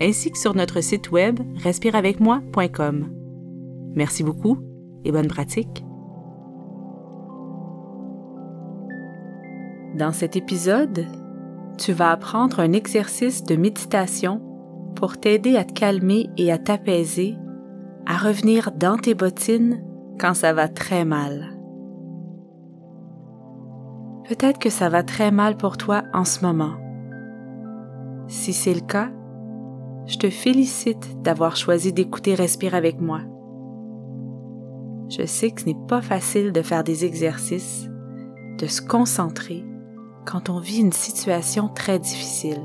ainsi que sur notre site web respireavecmoi.com. Merci beaucoup et bonne pratique. Dans cet épisode, tu vas apprendre un exercice de méditation pour t'aider à te calmer et à t'apaiser, à revenir dans tes bottines quand ça va très mal. Peut-être que ça va très mal pour toi en ce moment. Si c'est le cas, je te félicite d'avoir choisi d'écouter Respire avec moi. Je sais que ce n'est pas facile de faire des exercices, de se concentrer quand on vit une situation très difficile.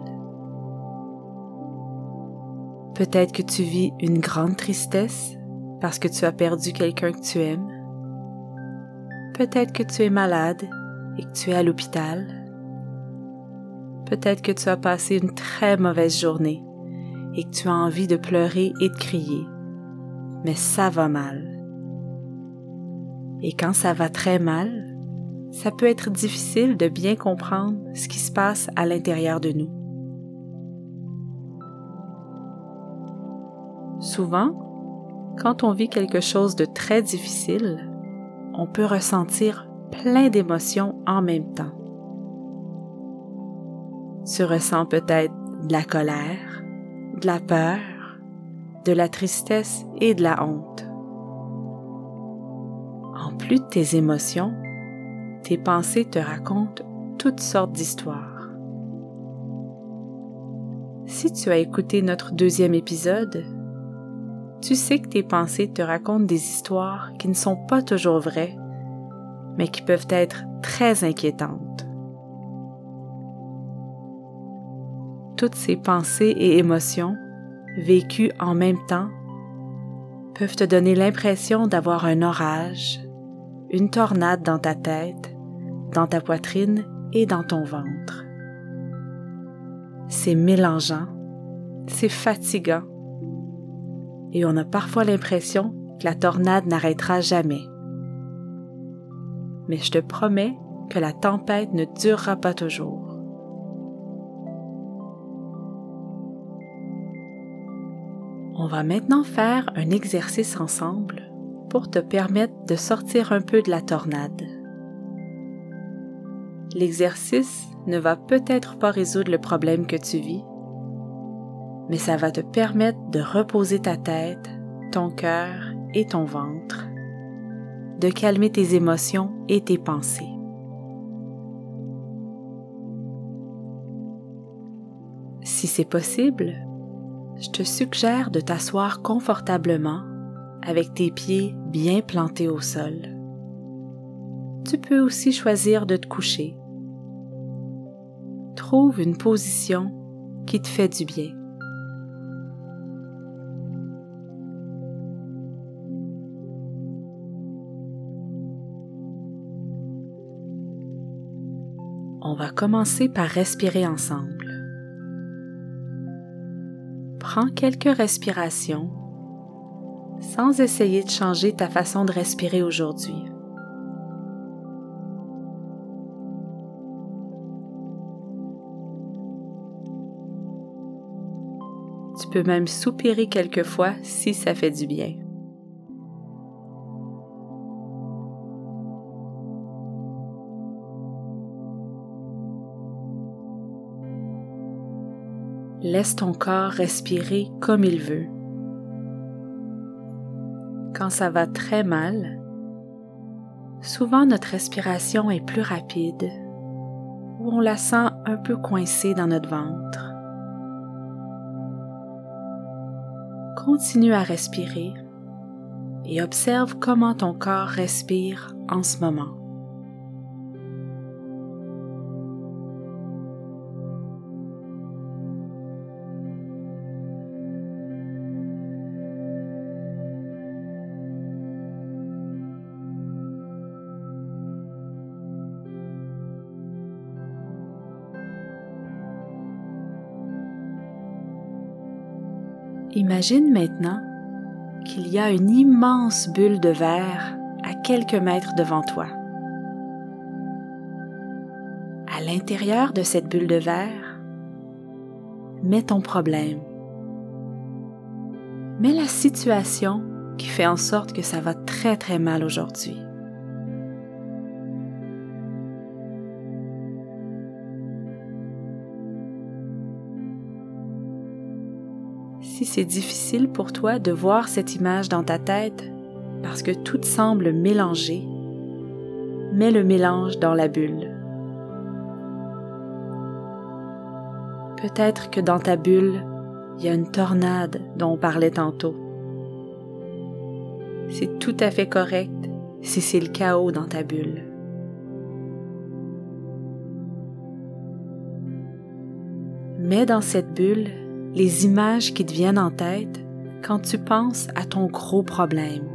Peut-être que tu vis une grande tristesse parce que tu as perdu quelqu'un que tu aimes. Peut-être que tu es malade et que tu es à l'hôpital. Peut-être que tu as passé une très mauvaise journée et que tu as envie de pleurer et de crier. Mais ça va mal. Et quand ça va très mal, ça peut être difficile de bien comprendre ce qui se passe à l'intérieur de nous. Souvent, quand on vit quelque chose de très difficile, on peut ressentir plein d'émotions en même temps. Tu ressens peut-être de la colère, de la peur, de la tristesse et de la honte. En plus de tes émotions, tes pensées te racontent toutes sortes d'histoires. Si tu as écouté notre deuxième épisode, tu sais que tes pensées te racontent des histoires qui ne sont pas toujours vraies, mais qui peuvent être très inquiétantes. Toutes ces pensées et émotions, vécues en même temps, peuvent te donner l'impression d'avoir un orage, une tornade dans ta tête, dans ta poitrine et dans ton ventre. C'est mélangeant, c'est fatigant et on a parfois l'impression que la tornade n'arrêtera jamais. Mais je te promets que la tempête ne durera pas toujours. On va maintenant faire un exercice ensemble pour te permettre de sortir un peu de la tornade. L'exercice ne va peut-être pas résoudre le problème que tu vis, mais ça va te permettre de reposer ta tête, ton cœur et ton ventre, de calmer tes émotions et tes pensées. Si c'est possible, je te suggère de t'asseoir confortablement avec tes pieds bien plantés au sol. Tu peux aussi choisir de te coucher trouve une position qui te fait du bien. On va commencer par respirer ensemble. Prends quelques respirations sans essayer de changer ta façon de respirer aujourd'hui. Tu peux même soupirer quelquefois si ça fait du bien. Laisse ton corps respirer comme il veut. Quand ça va très mal, souvent notre respiration est plus rapide ou on la sent un peu coincée dans notre ventre. continue à respirer et observe comment ton corps respire en ce moment. Imagine maintenant qu'il y a une immense bulle de verre à quelques mètres devant toi. À l'intérieur de cette bulle de verre, mets ton problème. Mets la situation qui fait en sorte que ça va très très mal aujourd'hui. Si c'est difficile pour toi de voir cette image dans ta tête parce que tout semble mélangé, mets le mélange dans la bulle. Peut-être que dans ta bulle, il y a une tornade dont on parlait tantôt. C'est tout à fait correct si c'est le chaos dans ta bulle. Mets dans cette bulle les images qui te viennent en tête quand tu penses à ton gros problème.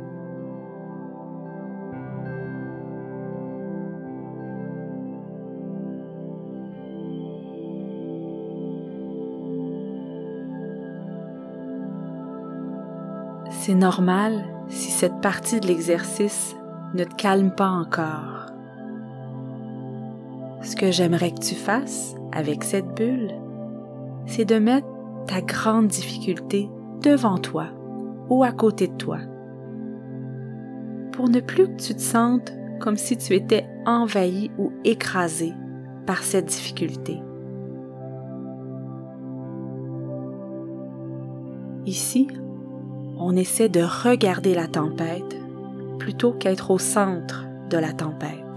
C'est normal si cette partie de l'exercice ne te calme pas encore. Ce que j'aimerais que tu fasses avec cette bulle, c'est de mettre ta grande difficulté devant toi ou à côté de toi pour ne plus que tu te sentes comme si tu étais envahi ou écrasé par cette difficulté. Ici, on essaie de regarder la tempête plutôt qu'être au centre de la tempête.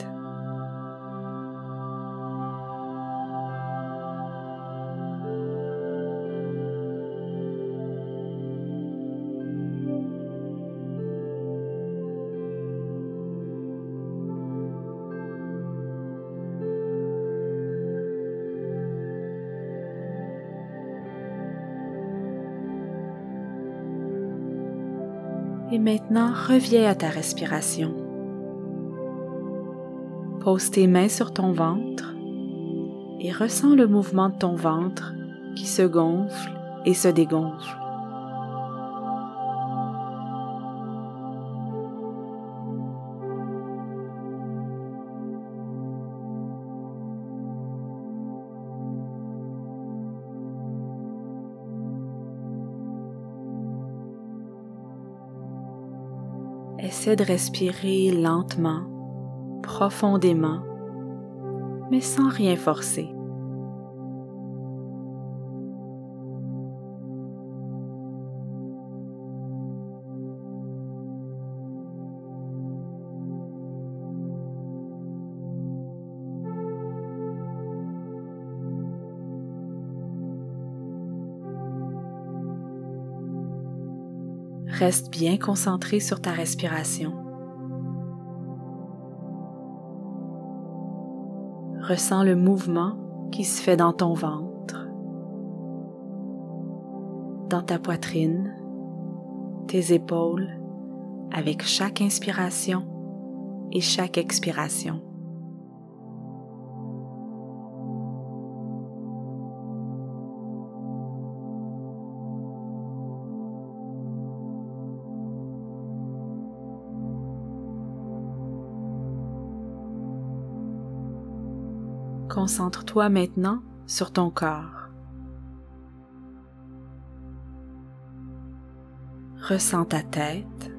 Et maintenant, reviens à ta respiration. Pose tes mains sur ton ventre et ressens le mouvement de ton ventre qui se gonfle et se dégonfle. Essaie de respirer lentement, profondément, mais sans rien forcer. Reste bien concentré sur ta respiration. Ressens le mouvement qui se fait dans ton ventre, dans ta poitrine, tes épaules, avec chaque inspiration et chaque expiration. Concentre-toi maintenant sur ton corps. Ressens ta tête.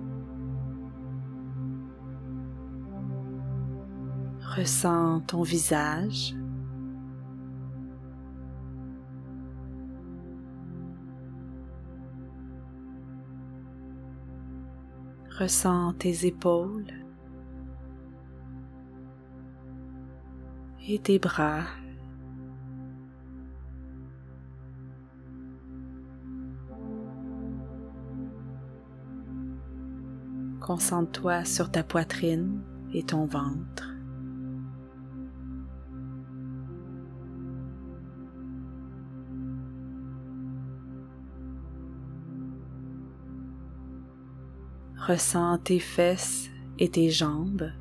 Ressens ton visage. Ressens tes épaules. Et tes bras. Concentre-toi sur ta poitrine et ton ventre. Ressens tes fesses et tes jambes.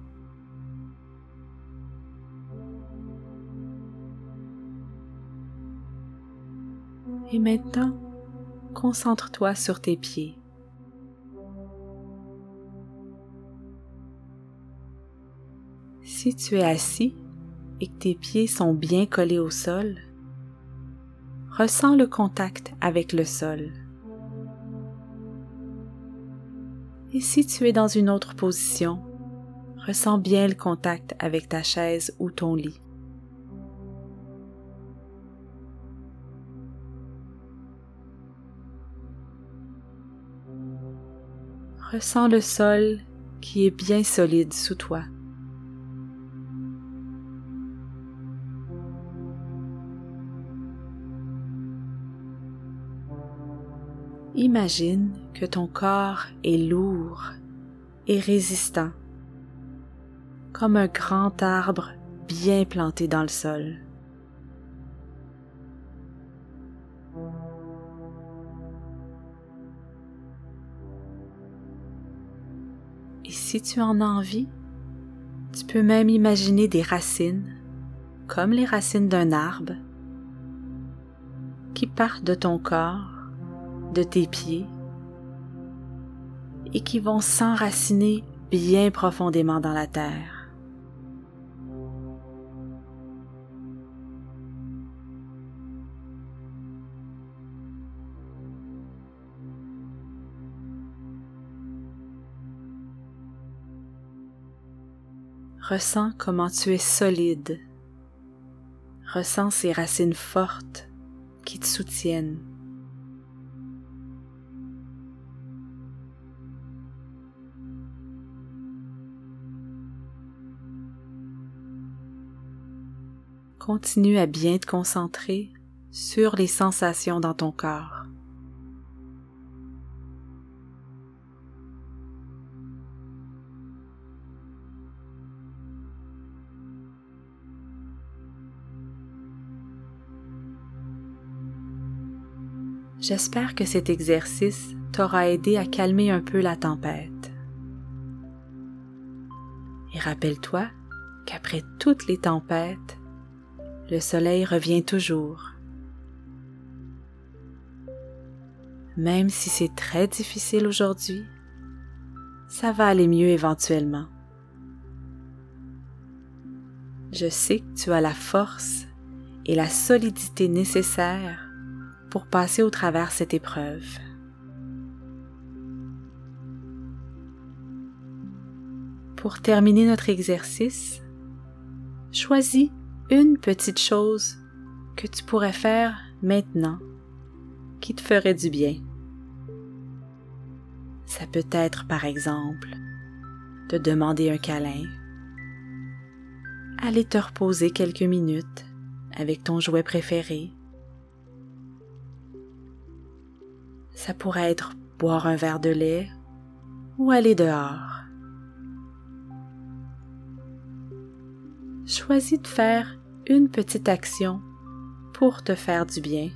Et maintenant, concentre-toi sur tes pieds. Si tu es assis et que tes pieds sont bien collés au sol, ressens le contact avec le sol. Et si tu es dans une autre position, ressens bien le contact avec ta chaise ou ton lit. Ressens le sol qui est bien solide sous toi. Imagine que ton corps est lourd et résistant, comme un grand arbre bien planté dans le sol. Si tu en as envie, tu peux même imaginer des racines, comme les racines d'un arbre, qui partent de ton corps de tes pieds et qui vont s'enraciner bien profondément dans la terre. Ressens comment tu es solide. Ressens ces racines fortes qui te soutiennent. Continue à bien te concentrer sur les sensations dans ton corps. J'espère que cet exercice t'aura aidé à calmer un peu la tempête. Et rappelle-toi qu'après toutes les tempêtes, le soleil revient toujours. Même si c'est très difficile aujourd'hui, ça va aller mieux éventuellement. Je sais que tu as la force et la solidité nécessaires pour passer au travers cette épreuve. Pour terminer notre exercice, choisis une petite chose que tu pourrais faire maintenant qui te ferait du bien. Ça peut être par exemple de demander un câlin, aller te reposer quelques minutes avec ton jouet préféré. Ça pourrait être boire un verre de lait ou aller dehors. Choisis de faire une petite action pour te faire du bien.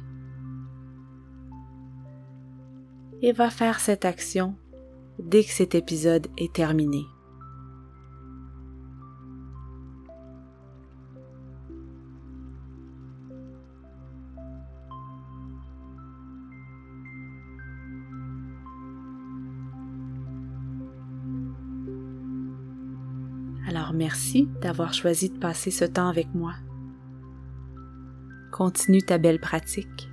Et va faire cette action dès que cet épisode est terminé. Merci d'avoir choisi de passer ce temps avec moi. Continue ta belle pratique.